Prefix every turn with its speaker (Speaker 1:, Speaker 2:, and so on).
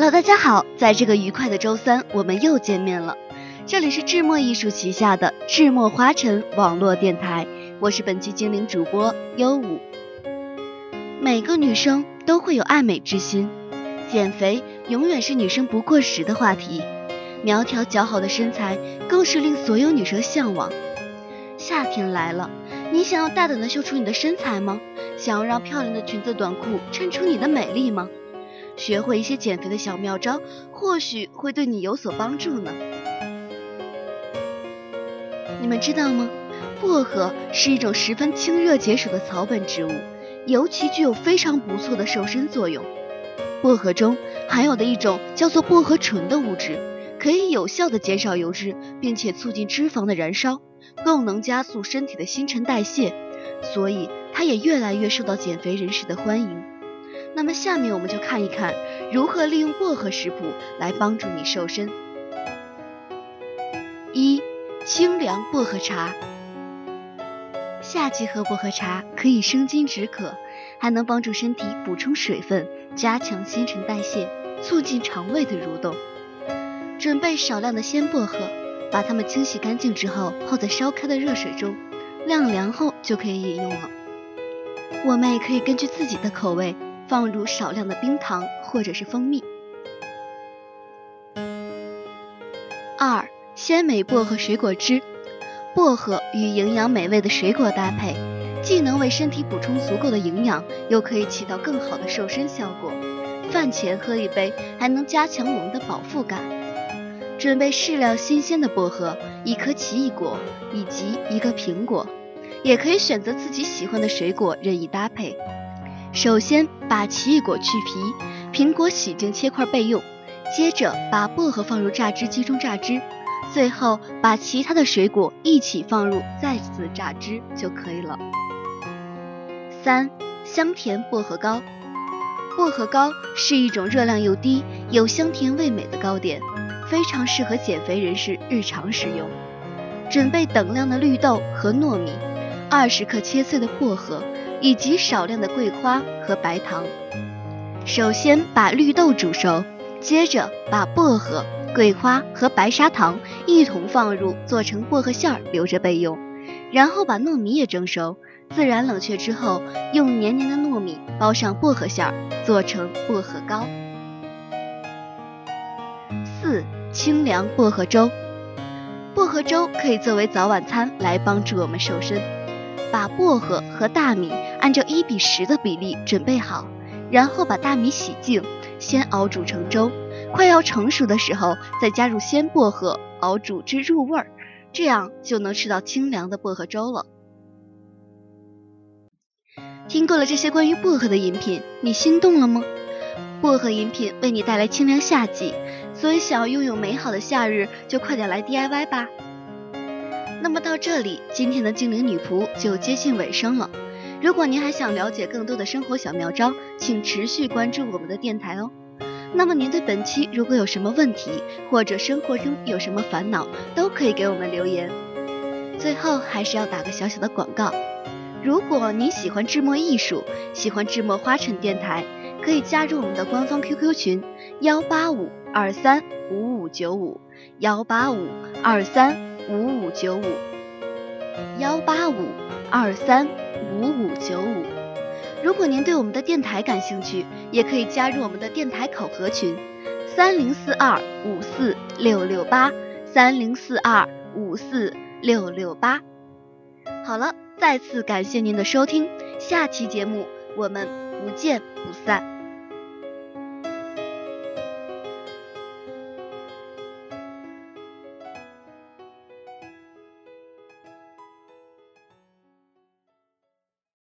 Speaker 1: Hello，大家好，在这个愉快的周三，我们又见面了。这里是智墨艺术旗下的智墨花城网络电台，我是本期精灵主播优舞。每个女生都会有爱美之心，减肥永远是女生不过时的话题。苗条姣好的身材更是令所有女生向往。夏天来了，你想要大胆的秀出你的身材吗？想要让漂亮的裙子短裤衬出你的美丽吗？学会一些减肥的小妙招，或许会对你有所帮助呢。你们知道吗？薄荷是一种十分清热解暑的草本植物，尤其具有非常不错的瘦身作用。薄荷中含有的一种叫做薄荷醇的物质，可以有效的减少油脂，并且促进脂肪的燃烧，更能加速身体的新陈代谢，所以它也越来越受到减肥人士的欢迎。那么下面我们就看一看如何利用薄荷食谱来帮助你瘦身。一、清凉薄荷茶。夏季喝薄荷茶可以生津止渴，还能帮助身体补充水分，加强新陈代谢，促进肠胃的蠕动。准备少量的鲜薄荷，把它们清洗干净之后泡在烧开的热水中，晾凉后就可以饮用了。我们也可以根据自己的口味。放入少量的冰糖或者是蜂蜜。二、鲜美薄荷水果汁。薄荷与营养美味的水果搭配，既能为身体补充足够的营养，又可以起到更好的瘦身效果。饭前喝一杯，还能加强我们的饱腹感。准备适量新鲜的薄荷，一颗奇异果以及一个苹果，也可以选择自己喜欢的水果任意搭配。首先把奇异果去皮，苹果洗净切块备用。接着把薄荷放入榨汁机中榨汁，最后把其他的水果一起放入，再次榨汁就可以了。三、香甜薄荷糕。薄荷糕是一种热量又低、有香甜味美的糕点，非常适合减肥人士日常食用。准备等量的绿豆和糯米，二十克切碎的薄荷。以及少量的桂花和白糖。首先把绿豆煮熟，接着把薄荷、桂花和白砂糖一同放入，做成薄荷馅儿留着备用。然后把糯米也蒸熟，自然冷却之后，用黏黏的糯米包上薄荷馅儿，做成薄荷糕。四、清凉薄荷粥。薄荷粥可以作为早晚餐来帮助我们瘦身。把薄荷和大米按照一比十的比例准备好，然后把大米洗净，先熬煮成粥，快要成熟的时候再加入鲜薄荷，熬煮至入味儿，这样就能吃到清凉的薄荷粥了。听过了这些关于薄荷的饮品，你心动了吗？薄荷饮品为你带来清凉夏季，所以想要拥有美好的夏日，就快点来 DIY 吧。那么到这里，今天的精灵女仆就接近尾声了。如果您还想了解更多的生活小妙招，请持续关注我们的电台哦。那么您对本期如果有什么问题，或者生活中有什么烦恼，都可以给我们留言。最后还是要打个小小的广告：如果您喜欢智墨艺术，喜欢智墨花城电台，可以加入我们的官方 QQ 群幺八五二三五五九五幺八五二三。五五九五幺八五二三五五九五。如果您对我们的电台感兴趣，也可以加入我们的电台考核群三零四二五四六六八三零四二五四六六八。好了，再次感谢您的收听，下期节目我们不见不散。